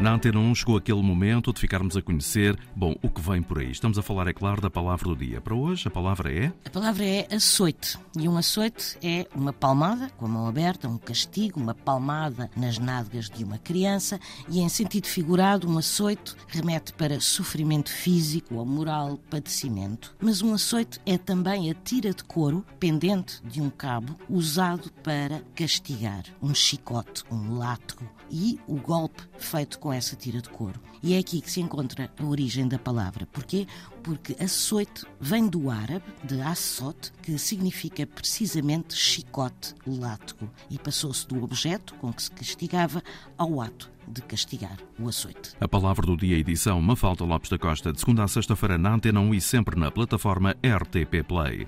Na Antena 1 chegou aquele momento de ficarmos a conhecer, bom, o que vem por aí. Estamos a falar, é claro, da palavra do dia. Para hoje, a palavra é? A palavra é açoite. E um açoite é uma palmada, com a mão aberta, um castigo, uma palmada nas nádegas de uma criança. E em sentido figurado, um açoite remete para sofrimento físico ou moral, padecimento. Mas um açoite é também a tira de couro pendente de um cabo usado para castigar. Um chicote, um látego e o golpe feito com essa tira de couro. E é aqui que se encontra a origem da palavra. Porquê? Porque açoite vem do árabe, de assot, que significa precisamente chicote, látego, e passou-se do objeto com que se castigava ao ato de castigar o açoite. A palavra do dia edição Mafalda Lopes da Costa, de segunda a sexta-feira na Antena 1 e sempre na plataforma RTP Play.